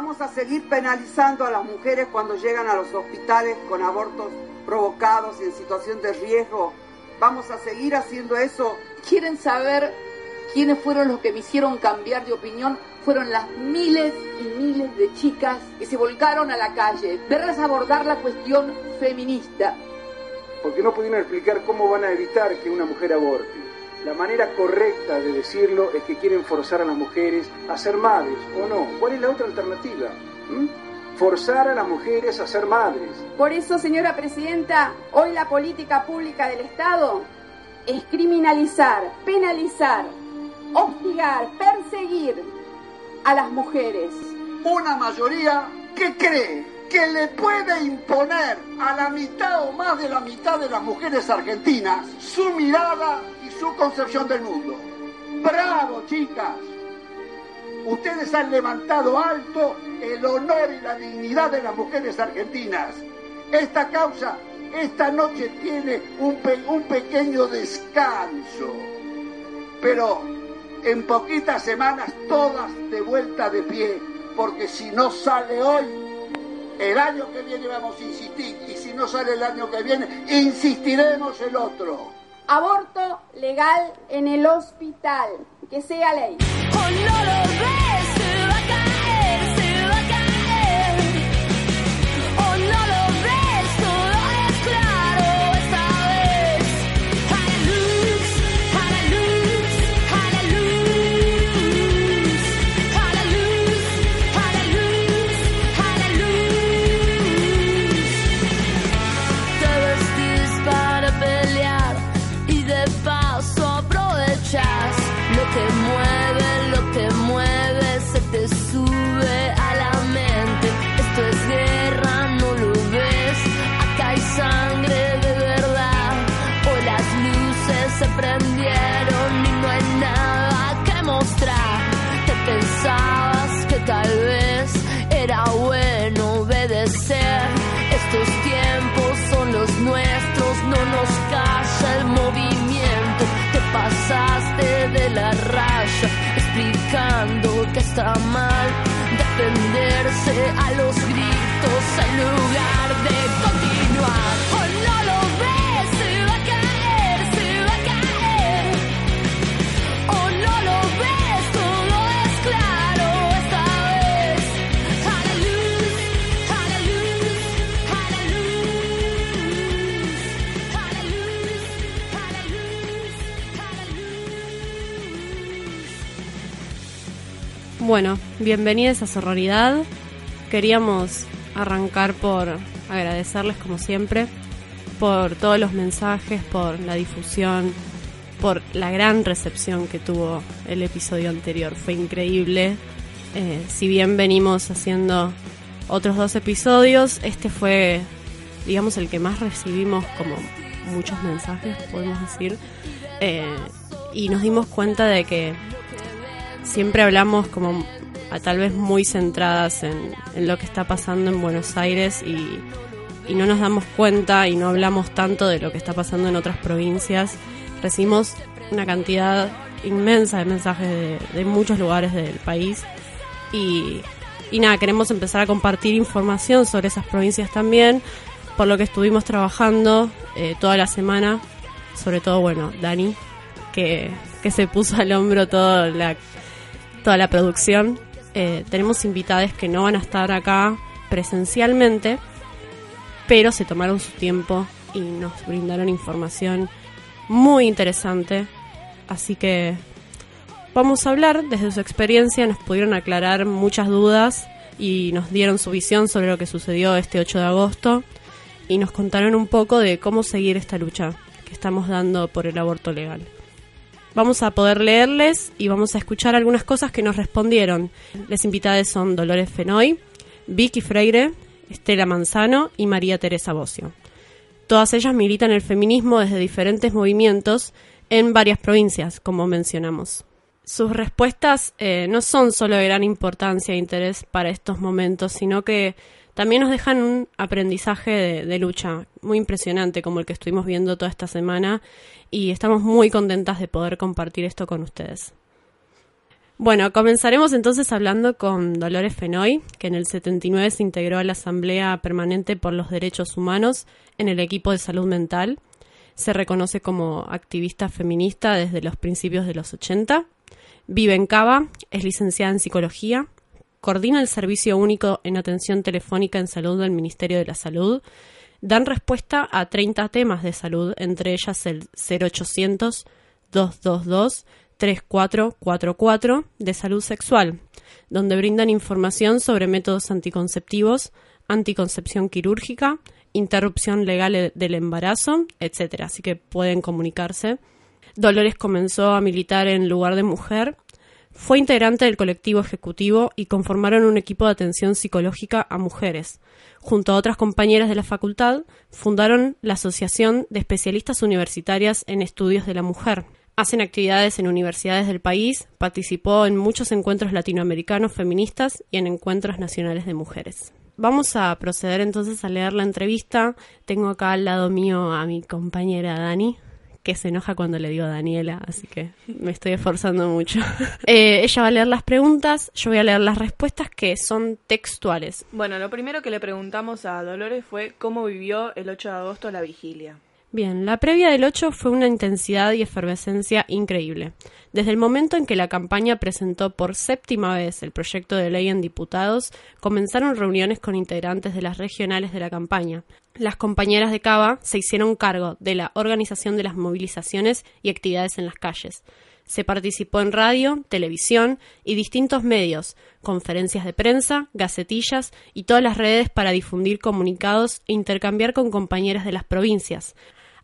Vamos a seguir penalizando a las mujeres cuando llegan a los hospitales con abortos provocados y en situación de riesgo. Vamos a seguir haciendo eso. ¿Quieren saber quiénes fueron los que me hicieron cambiar de opinión? Fueron las miles y miles de chicas que se volcaron a la calle, verlas abordar la cuestión feminista. Porque no pudieron explicar cómo van a evitar que una mujer aborte. La manera correcta de decirlo es que quieren forzar a las mujeres a ser madres, ¿o no? ¿Cuál es la otra alternativa? ¿Mm? Forzar a las mujeres a ser madres. Por eso, señora presidenta, hoy la política pública del Estado es criminalizar, penalizar, hostigar, perseguir a las mujeres. Una mayoría que cree que le puede imponer a la mitad o más de la mitad de las mujeres argentinas su mirada su concepción del mundo. ¡Bravo, chicas! Ustedes han levantado alto el honor y la dignidad de las mujeres argentinas. Esta causa esta noche tiene un, un pequeño descanso, pero en poquitas semanas todas de vuelta de pie, porque si no sale hoy, el año que viene vamos a insistir, y si no sale el año que viene, insistiremos el otro. Aborto legal en el hospital, que sea ley. Que está mal defenderse a los gritos en lugar de continuar. Bueno, bienvenidos a Sororidad. Queríamos arrancar por agradecerles como siempre por todos los mensajes, por la difusión, por la gran recepción que tuvo el episodio anterior. Fue increíble. Eh, si bien venimos haciendo otros dos episodios, este fue, digamos, el que más recibimos como muchos mensajes, podemos decir. Eh, y nos dimos cuenta de que siempre hablamos como a tal vez muy centradas en, lo que está pasando en Buenos Aires y, y no nos damos cuenta y no hablamos tanto de lo que está pasando en otras provincias. Recibimos una cantidad inmensa de mensajes de, de muchos lugares del país y, y nada, queremos empezar a compartir información sobre esas provincias también, por lo que estuvimos trabajando eh, toda la semana, sobre todo, bueno, Dani, que, que se puso al hombro toda la, toda la producción. Eh, tenemos invitadas que no van a estar acá presencialmente, pero se tomaron su tiempo y nos brindaron información muy interesante. Así que vamos a hablar desde su experiencia, nos pudieron aclarar muchas dudas y nos dieron su visión sobre lo que sucedió este 8 de agosto y nos contaron un poco de cómo seguir esta lucha que estamos dando por el aborto legal. Vamos a poder leerles y vamos a escuchar algunas cosas que nos respondieron. Las invitadas son Dolores Fenoy, Vicky Freire, Estela Manzano y María Teresa Bocio. Todas ellas militan el feminismo desde diferentes movimientos en varias provincias, como mencionamos. Sus respuestas eh, no son solo de gran importancia e interés para estos momentos, sino que también nos dejan un aprendizaje de, lucha muy impresionante como el que estuvimos viendo toda esta semana y estamos muy contentas de poder compartir esto con ustedes. Bueno, comenzaremos entonces hablando con Dolores Fenoy, que en el 79 se integró a la Asamblea Permanente por los Derechos Humanos en el equipo de salud mental. Se reconoce como activista feminista desde los principios de los 80. Vive en Cava, es licenciada en psicología, coordina el Servicio Único en Atención Telefónica en Salud del Ministerio de la Salud. Dan respuesta a 30 temas de salud, entre ellas el 0800 222 3444 de salud sexual, donde brindan información sobre métodos anticonceptivos, anticoncepción quirúrgica, interrupción legal del embarazo, etc. Así que pueden comunicarse. Dolores comenzó a militar en lugar de mujer. Fue integrante del colectivo ejecutivo y conformaron un equipo de atención psicológica a mujeres. Junto a otras compañeras de la facultad, fundaron la Asociación de Especialistas Universitarias en Estudios de la Mujer, hacen actividades en universidades del país, participó en muchos encuentros latinoamericanos feministas y en encuentros nacionales de mujeres. Vamos a proceder entonces a leer la entrevista. Tengo acá al lado mío a mi compañera Dani, que se enoja cuando le digo Daniela, así que me estoy esforzando mucho. Eh, ella va a leer las preguntas, yo voy a leer las respuestas que son textuales. Bueno, lo primero que le preguntamos a Dolores fue cómo vivió el 8 de agosto la vigilia. Bien, la previa del 8 fue una intensidad y efervescencia increíble. Desde el momento en que la campaña presentó por séptima vez el proyecto de ley en diputados, comenzaron reuniones con integrantes de las regionales de la campaña. Las compañeras de Cava se hicieron cargo de la organización de las movilizaciones y actividades en las calles. Se participó en radio, televisión y distintos medios, conferencias de prensa, gacetillas y todas las redes para difundir comunicados e intercambiar con compañeras de las provincias,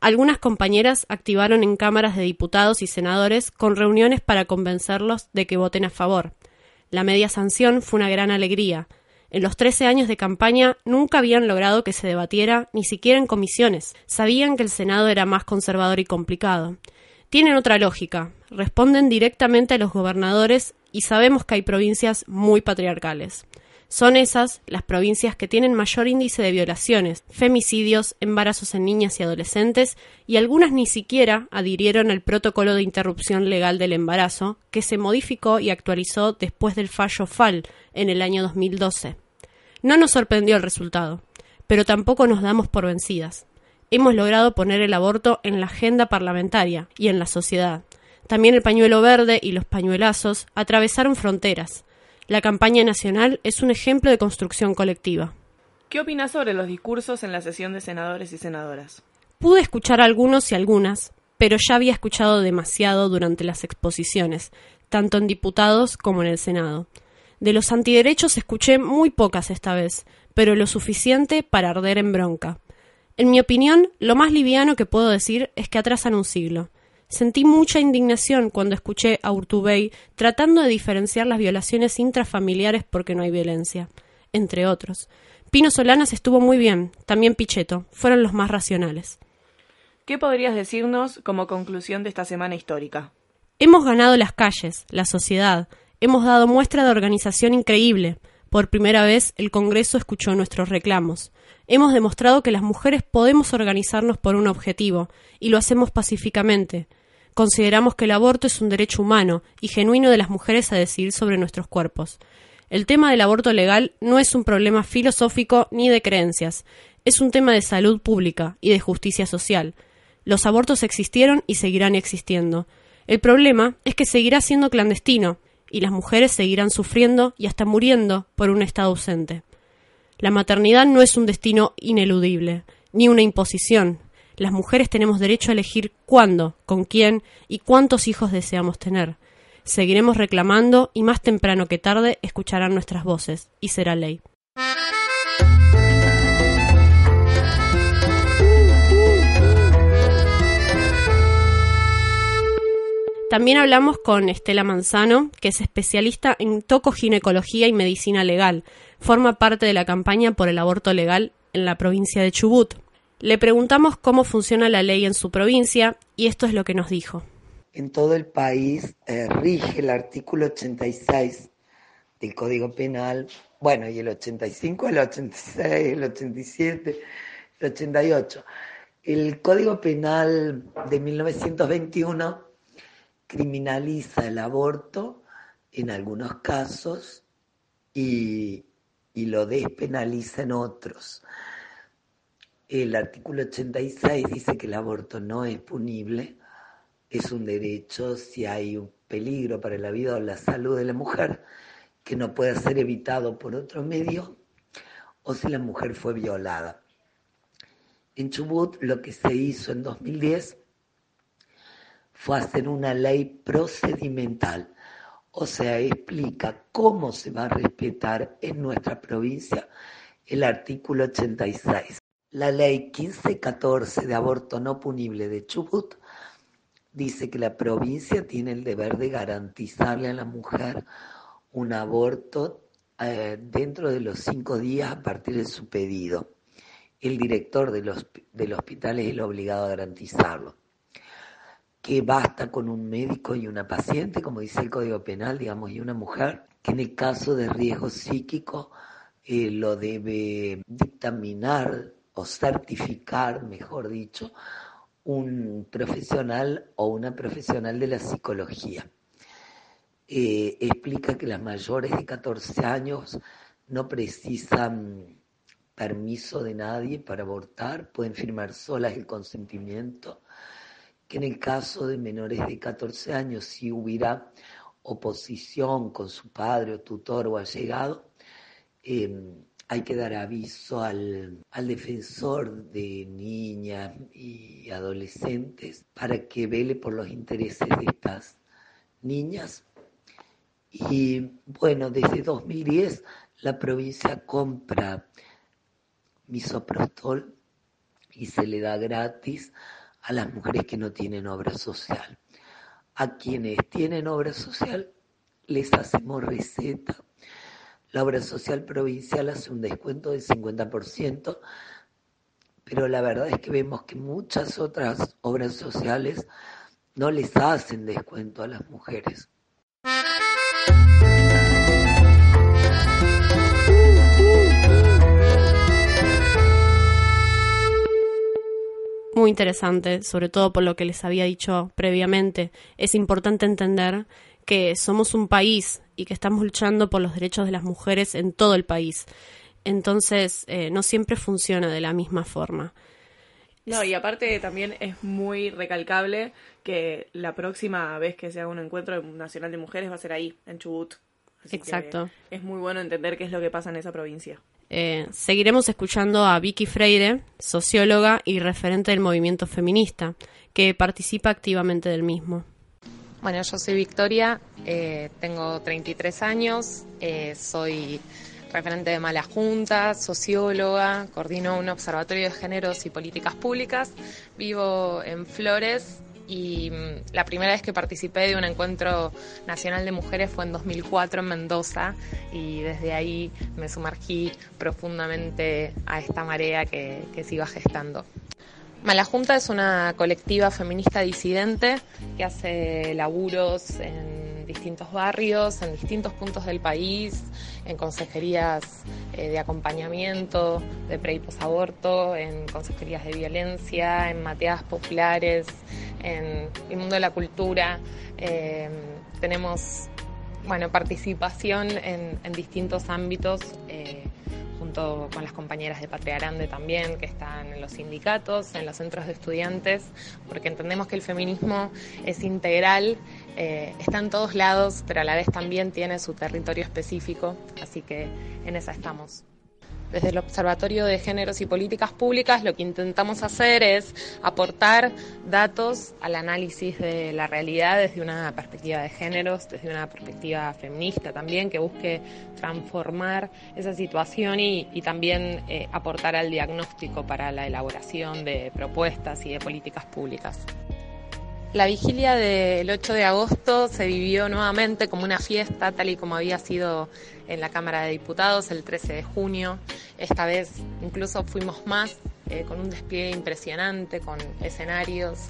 algunas compañeras activaron en cámaras de diputados y senadores con reuniones para convencerlos de que voten a favor. La media sanción fue una gran alegría. En los 13 años de campaña nunca habían logrado que se debatiera ni siquiera en comisiones. Sabían que el Senado era más conservador y complicado. Tienen otra lógica. Responden directamente a los gobernadores y sabemos que hay provincias muy patriarcales. Son esas las provincias que tienen mayor índice de violaciones, femicidios, embarazos en niñas y adolescentes, y algunas ni siquiera adhirieron al protocolo de interrupción legal del embarazo, que se modificó y actualizó después del fallo FAL en el año 2012. No nos sorprendió el resultado, pero tampoco nos damos por vencidas. Hemos logrado poner el aborto en la agenda parlamentaria y en la sociedad. También el pañuelo verde y los pañuelazos atravesaron fronteras, la campaña nacional es un ejemplo de construcción colectiva. ¿Qué opinas sobre los discursos en la sesión de senadores y senadoras? Pude escuchar algunos y algunas, pero ya había escuchado demasiado durante las exposiciones, tanto en diputados como en el Senado. De los antiderechos escuché muy pocas esta vez, pero lo suficiente para arder en bronca. En mi opinión, lo más liviano que puedo decir es que atrasan un siglo. Sentí mucha indignación cuando escuché a Urtubey tratando de diferenciar las violaciones intrafamiliares porque no hay violencia, entre otros. Pino Solanas estuvo muy bien, también Pichetto, fueron los más racionales. ¿Qué podrías decirnos como conclusión de esta semana histórica? Hemos ganado las calles, la sociedad, hemos dado muestra de organización increíble. Por primera vez el Congreso escuchó nuestros reclamos. Hemos demostrado que las mujeres podemos organizarnos por un objetivo, y lo hacemos pacíficamente. Consideramos que el aborto es un derecho humano y genuino de las mujeres a decidir sobre nuestros cuerpos. El tema del aborto legal no es un problema filosófico ni de creencias, es un tema de salud pública y de justicia social. Los abortos existieron y seguirán existiendo. El problema es que seguirá siendo clandestino y las mujeres seguirán sufriendo y hasta muriendo por un Estado ausente. La maternidad no es un destino ineludible, ni una imposición, las mujeres tenemos derecho a elegir cuándo, con quién y cuántos hijos deseamos tener. Seguiremos reclamando y más temprano que tarde escucharán nuestras voces, y será ley. También hablamos con Estela Manzano, que es especialista en tocoginecología y medicina legal. Forma parte de la campaña por el aborto legal en la provincia de Chubut. Le preguntamos cómo funciona la ley en su provincia y esto es lo que nos dijo. En todo el país eh, rige el artículo 86 del Código Penal, bueno, y el 85, el 86, el 87, el 88. El Código Penal de 1921 criminaliza el aborto en algunos casos y, y lo despenaliza en otros. El artículo 86 dice que el aborto no es punible, es un derecho si hay un peligro para la vida o la salud de la mujer que no pueda ser evitado por otro medio o si la mujer fue violada. En Chubut lo que se hizo en 2010 fue hacer una ley procedimental, o sea, explica cómo se va a respetar en nuestra provincia el artículo 86. La ley 1514 de aborto no punible de Chubut dice que la provincia tiene el deber de garantizarle a la mujer un aborto eh, dentro de los cinco días a partir de su pedido. El director del hospital es el obligado a garantizarlo. Que basta con un médico y una paciente, como dice el Código Penal, digamos, y una mujer, que en el caso de riesgo psíquico eh, lo debe dictaminar o certificar, mejor dicho, un profesional o una profesional de la psicología. Eh, explica que las mayores de 14 años no precisan permiso de nadie para abortar, pueden firmar solas el consentimiento, que en el caso de menores de 14 años, si hubiera oposición con su padre o tutor o allegado, hay que dar aviso al, al, defensor de niñas y adolescentes para que vele por los intereses de estas niñas y bueno, desde 2010 la provincia compra misoprostol y se le da gratis a las mujeres que no tienen obra social. A quienes tienen obra social les hacemos receta. La obra social provincial hace un descuento del 50%, pero la verdad es que vemos que muchas otras obras sociales no les hacen descuento a las mujeres. muy interesante, sobre todo por lo que les había dicho previamente. Es importante entender que somos un país y que estamos luchando por los derechos de las mujeres en todo el país. Entonces, eh, no siempre funciona de la misma forma. No, y aparte también es muy recalcable que la próxima vez que se haga un encuentro nacional de mujeres va a ser ahí, en Chubut. Exacto. Es muy bueno entender qué es lo que pasa en esa provincia. Eh, seguiremos escuchando a Vicky Freire, socióloga y referente del movimiento feminista, que participa activamente del mismo. Bueno, yo soy Victoria, eh, tengo 33 años, eh, soy referente de Mala Junta, socióloga, coordino un observatorio de géneros y políticas públicas, vivo en Flores, y mm, la primera vez que participé de un encuentro nacional de mujeres fue en 2004 en Mendoza y desde ahí me sumergí profundamente a esta marea que, que se iba gestando. Malajunta es una colectiva feminista disidente que hace laburos en distintos barrios, en distintos puntos del país, en consejerías eh, de acompañamiento, de pre y posaborto, en consejerías de violencia, en mateadas populares, en el mundo de la cultura. Eh, tenemos bueno, participación en, distintos ámbitos. Eh, con las compañeras de Patria Grande también, que están en los sindicatos, en los centros de estudiantes, porque entendemos que el feminismo es integral, eh, está en todos lados, pero a la vez también tiene su territorio específico, así que en esa estamos. Desde el Observatorio de Géneros y Políticas Públicas lo que intentamos hacer es aportar datos al análisis de la realidad desde una perspectiva de géneros, desde una perspectiva feminista también, que busque transformar esa situación y, también eh, aportar al diagnóstico para la elaboración de propuestas y de políticas públicas. La vigilia del 8 de agosto se vivió nuevamente como una fiesta, tal y como había sido en la Cámara de Diputados el 13 de junio. Esta vez incluso fuimos más, eh, con un despliegue impresionante, con escenarios,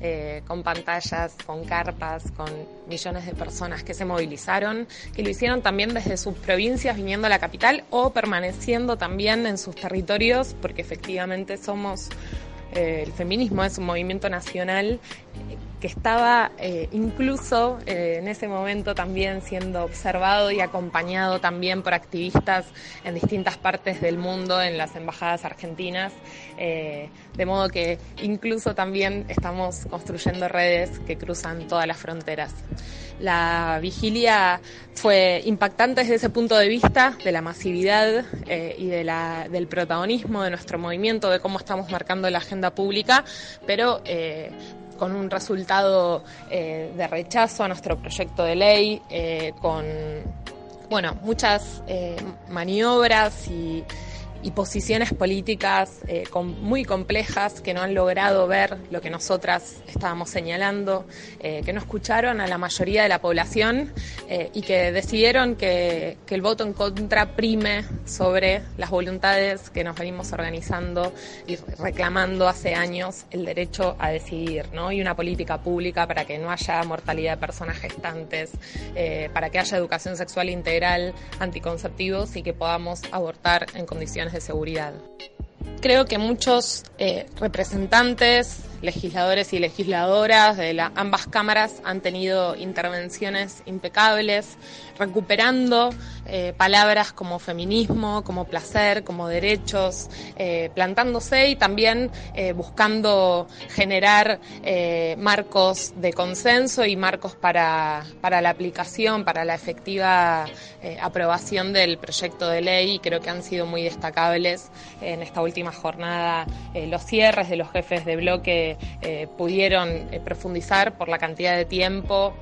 eh, con pantallas, con carpas, con millones de personas que se movilizaron, que lo hicieron también desde sus provincias viniendo a la capital o permaneciendo también en sus territorios, porque efectivamente somos, el feminismo es un movimiento nacional que estaba eh, incluso eh, en ese momento también siendo observado y acompañado también por activistas en distintas partes del mundo, en las embajadas argentinas, eh, de modo que incluso también estamos construyendo redes que cruzan todas las fronteras. La vigilia fue impactante desde ese punto de vista, de la masividad eh, y de la, del protagonismo de nuestro movimiento, de cómo estamos marcando la agenda pública, pero eh, con un resultado eh, de rechazo a nuestro proyecto de ley, con bueno, muchas maniobras y y posiciones políticas eh, muy complejas que no han logrado ver lo que nosotras estábamos señalando, eh, que no escucharon a la mayoría de la población eh, y que decidieron que, el voto en contra prime sobre las voluntades que nos venimos organizando y reclamando hace años el derecho a decidir. Y una política pública para que no haya mortalidad de personas gestantes, para que haya educación sexual integral, anticonceptivos y que podamos abortar en condiciones de seguridad. Creo que muchos eh, representantes, legisladores y legisladoras de ambas cámaras han tenido intervenciones impecables, recuperando eh, palabras como feminismo, como placer, como derechos, eh, plantándose y también eh, buscando generar marcos de consenso y marcos para, para la aplicación, para la efectiva aprobación del proyecto de ley. Y creo que han sido muy destacables en esta última jornada los cierres de los jefes de bloque pudieron profundizar por la cantidad de tiempo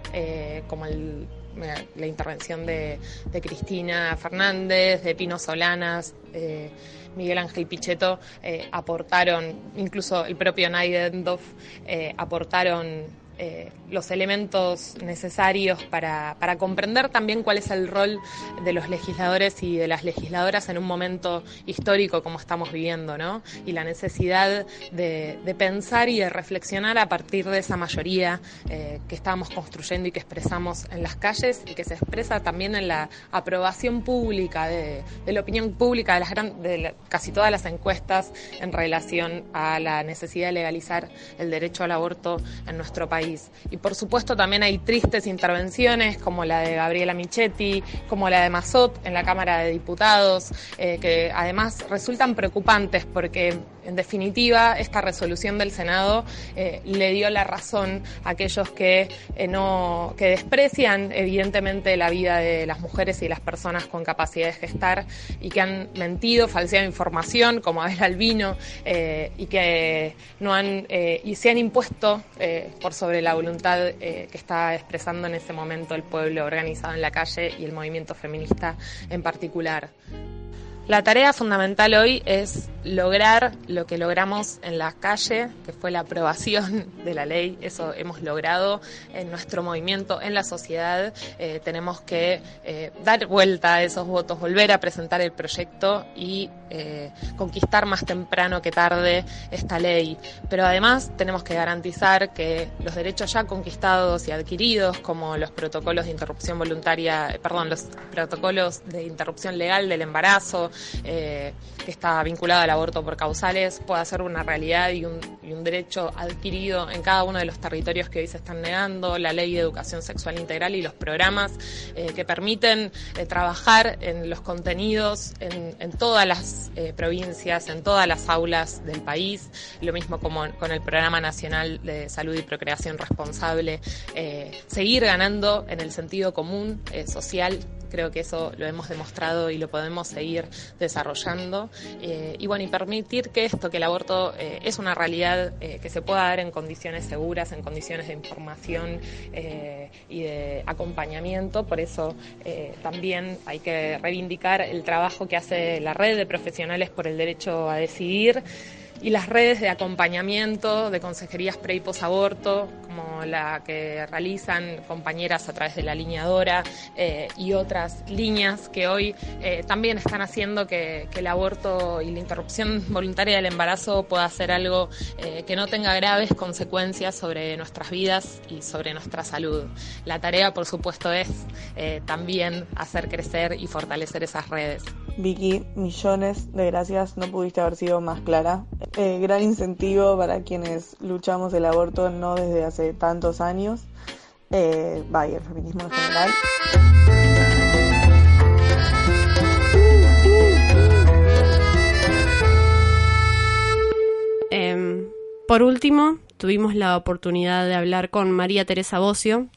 como el la intervención de, Cristina Fernández, de Pino Solanas, eh, Miguel Ángel Pichetto, eh, aportaron, incluso el propio Naidendorf, eh, aportaron eh, los elementos necesarios para, para, comprender también cuál es el rol de los legisladores y de las legisladoras en un momento histórico como estamos viviendo, ¿no? Y la necesidad de, pensar y de reflexionar a partir de esa mayoría eh, que estamos construyendo y que expresamos en las calles y que se expresa también en la aprobación pública de, la opinión pública de, las de casi todas las encuestas en relación a la necesidad de legalizar el derecho al aborto en nuestro país. Y por supuesto también hay tristes intervenciones como la de Gabriela Michetti, como la de Mazot en la Cámara de Diputados, eh, que además resultan preocupantes porque en definitiva, esta resolución del Senado eh, le dio la razón a aquellos que eh, no que desprecian evidentemente la vida de las mujeres y las personas con capacidad de gestar y que han mentido, falseado información, como Abel Albino, eh, y que no han y se han impuesto por sobre la voluntad que está expresando en ese momento el pueblo organizado en la calle y el movimiento feminista en particular. La tarea fundamental hoy es lograr lo que logramos en la calle, que fue la aprobación de la ley. Eso hemos logrado en nuestro movimiento, en la sociedad. Eh, tenemos que eh, dar vuelta a esos votos, volver a presentar el proyecto y eh, conquistar más temprano que tarde esta ley. Pero además tenemos que garantizar que los derechos ya conquistados y adquiridos, como los protocolos de interrupción voluntaria, perdón, los protocolos de interrupción legal del embarazo, eh, que está vinculado al aborto por causales pueda ser una realidad y un, derecho adquirido en cada uno de los territorios que hoy se están negando, la ley de educación sexual integral y los programas eh, que permiten eh, trabajar en los contenidos en, todas las provincias, en todas las aulas del país, lo mismo como con el Programa Nacional de Salud y Procreación Responsable, seguir ganando en el sentido común social Creo que eso lo hemos demostrado y lo podemos seguir desarrollando. Eh, y bueno, y permitir que esto, que el aborto eh, es una realidad eh, que se pueda dar en condiciones seguras, en condiciones de información y de acompañamiento. Por eso también hay que reivindicar el trabajo que hace la red de profesionales por el derecho a decidir y las redes de acompañamiento de consejerías pre y posaborto, como la que realizan compañeras a través de la lineadora eh, y otras líneas que hoy eh, también están haciendo que, el aborto y la interrupción voluntaria del embarazo pueda ser algo eh, que no tenga graves consecuencias sobre nuestras vidas y sobre nuestra salud. La tarea, por supuesto, es también hacer crecer y fortalecer esas redes. Vicky, millones de gracias, no pudiste haber sido más clara. Eh, gran incentivo para quienes luchamos el aborto no desde hace tantos años, eh, vaya, el feminismo en general. Em, por último, tuvimos la oportunidad de hablar con María Teresa Bocio,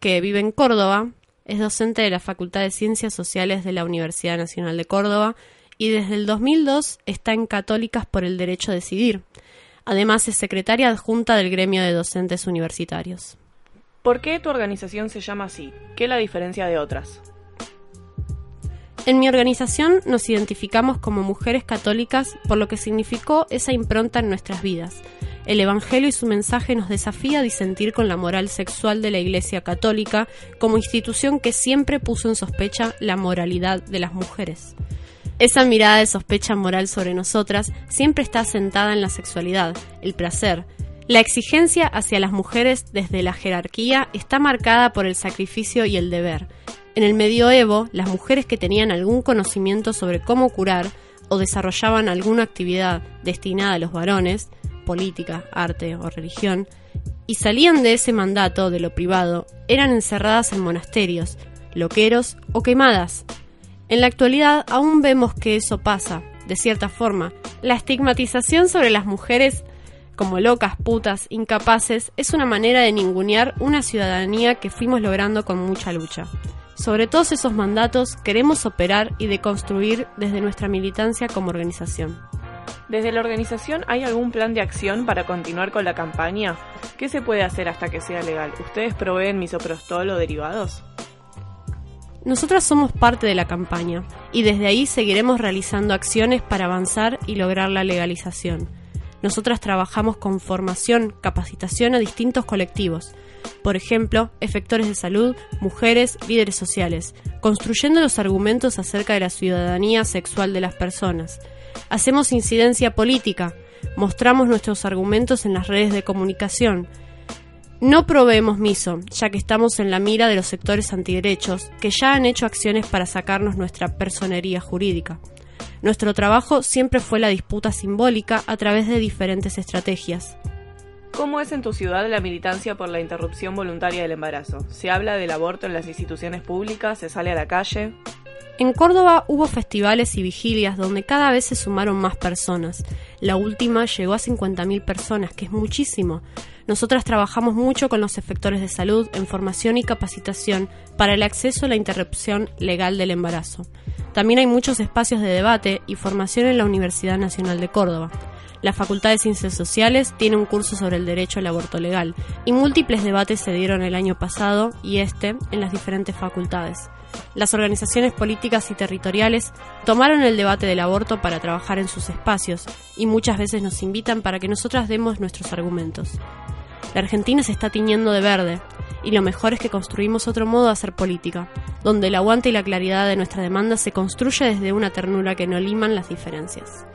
que vive en Córdoba, es docente de la Facultad de Ciencias Sociales de la Universidad Nacional de Córdoba y desde el 2002 está en Católicas por el Derecho a Decidir. Además es secretaria adjunta del gremio de docentes universitarios. ¿Por qué tu organización se llama así? ¿Qué la diferencia de otras? En mi organización nos identificamos como mujeres católicas por lo que significó esa impronta en nuestras vidas. El Evangelio y su mensaje nos desafía a disentir con la moral sexual de la Iglesia Católica como institución que siempre puso en sospecha la moralidad de las mujeres. Esa mirada de sospecha moral sobre nosotras siempre está asentada en la sexualidad, el placer. La exigencia hacia las mujeres desde la jerarquía está marcada por el sacrificio y el deber. En el medioevo, las mujeres que tenían algún conocimiento sobre cómo curar o desarrollaban alguna actividad destinada a los varones, política, arte o religión, y salían de ese mandato de lo privado, eran encerradas en monasterios, loqueros o quemadas. En la actualidad aún vemos que eso pasa, de cierta forma. La estigmatización sobre las mujeres como locas, putas, incapaces, es una manera de ningunear una ciudadanía que fuimos logrando con mucha lucha. Sobre todos esos mandatos queremos operar y deconstruir desde nuestra militancia como organización. ¿Desde la organización hay algún plan de acción para continuar con la campaña? ¿Qué se puede hacer hasta que sea legal? ¿Ustedes proveen misoprostol o derivados? Nosotras somos parte de la campaña y desde ahí seguiremos realizando acciones para avanzar y lograr la legalización. Nosotras trabajamos con formación, capacitación a distintos colectivos, por ejemplo, efectores de salud, mujeres, líderes sociales, construyendo los argumentos acerca de la ciudadanía sexual de las personas. Hacemos incidencia política, mostramos nuestros argumentos en las redes de comunicación. No proveemos miso, ya que estamos en la mira de los sectores antiderechos, que ya han hecho acciones para sacarnos nuestra personería jurídica. Nuestro trabajo siempre fue la disputa simbólica a través de diferentes estrategias. ¿Cómo es en tu ciudad la militancia por la interrupción voluntaria del embarazo? ¿Se habla del aborto en las instituciones públicas? ¿Se sale a la calle? En Córdoba hubo festivales y vigilias donde cada vez se sumaron más personas. La última llegó a 50.000 personas, que es muchísimo. Nosotras trabajamos mucho con los efectores de salud en formación y capacitación para el acceso a la interrupción legal del embarazo. También hay muchos espacios de debate y formación en la Universidad Nacional de Córdoba. La Facultad de Ciencias Sociales tiene un curso sobre el derecho al aborto legal y múltiples debates se dieron el año pasado y este en las diferentes facultades. Las organizaciones políticas y territoriales tomaron el debate del aborto para trabajar en sus espacios y muchas veces nos invitan para que nosotras demos nuestros argumentos. La Argentina se está tiñendo de verde y lo mejor es que construimos otro modo de hacer política, donde el aguante y la claridad de nuestra demanda se construye desde una ternura que no liman las diferencias.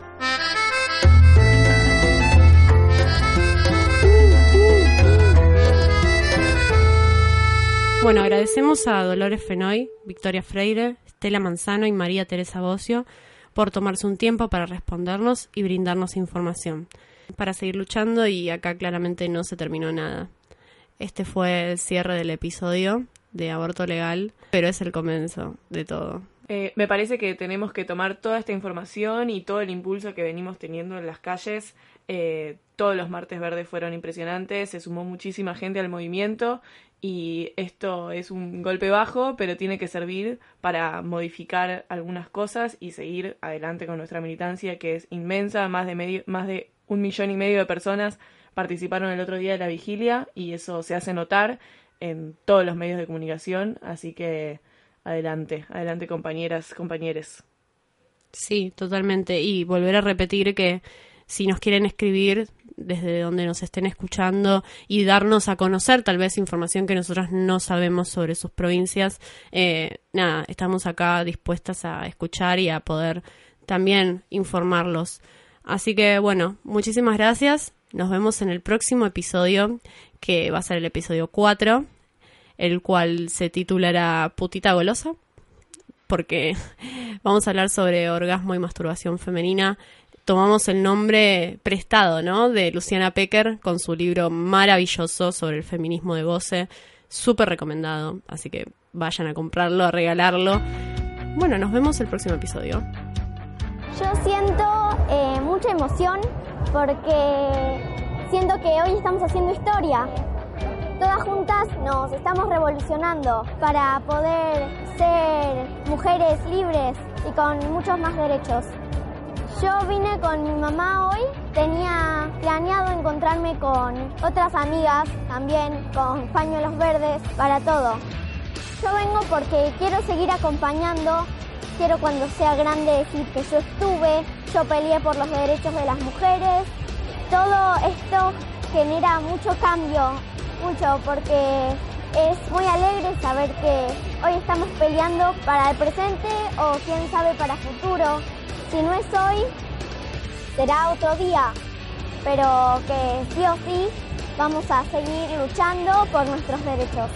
Bueno, agradecemos a Dolores Fenoy, Victoria Freire, Estela Manzano y María Teresa Bocio por tomarse un tiempo para respondernos y brindarnos información. Para seguir luchando y acá claramente no se terminó nada. Este fue el cierre del episodio de aborto legal, pero es el comienzo de todo. Eh, me parece que tenemos que tomar toda esta información y todo el impulso que venimos teniendo en las calles. Eh, todos los martes verdes fueron impresionantes, se sumó muchísima gente al movimiento y esto es un golpe bajo, pero tiene que servir para modificar algunas cosas y seguir adelante con nuestra militancia que es inmensa, más de medio, más de un millón y medio de personas participaron el otro día de la vigilia y eso se hace notar en todos los medios de comunicación, así que adelante, adelante compañeras, compañeros. Sí, totalmente. Y volver a repetir que si nos quieren escribir desde donde nos estén escuchando y darnos a conocer tal vez información que nosotros no sabemos sobre sus provincias, eh, nada, estamos acá dispuestas a escuchar y a poder también informarlos. Así que bueno, muchísimas gracias. Nos vemos en el próximo episodio, que va a ser el episodio 4, el cual se titulará Putita Golosa porque vamos a hablar sobre orgasmo y masturbación femenina. Tomamos el nombre prestado, ¿no? De Luciana Pecker con su libro maravilloso sobre el feminismo de goce. Súper recomendado, así que vayan a comprarlo, a regalarlo. Bueno, nos vemos el próximo episodio. Yo siento eh, mucha emoción porque siento que hoy estamos haciendo historia. Todas juntas nos estamos revolucionando para poder ser mujeres libres y con muchos más derechos. Yo vine con mi mamá hoy, tenía planeado encontrarme con otras amigas también con pañuelos verdes para todo. Yo vengo porque quiero seguir acompañando, quiero cuando sea grande decir que yo estuve, yo peleé por los derechos de las mujeres. Todo esto genera mucho cambio, mucho, porque es muy alegre saber que hoy estamos peleando para el presente o quién sabe para futuro. Si no es hoy, será otro día, pero que sí o sí vamos a seguir luchando por nuestros derechos.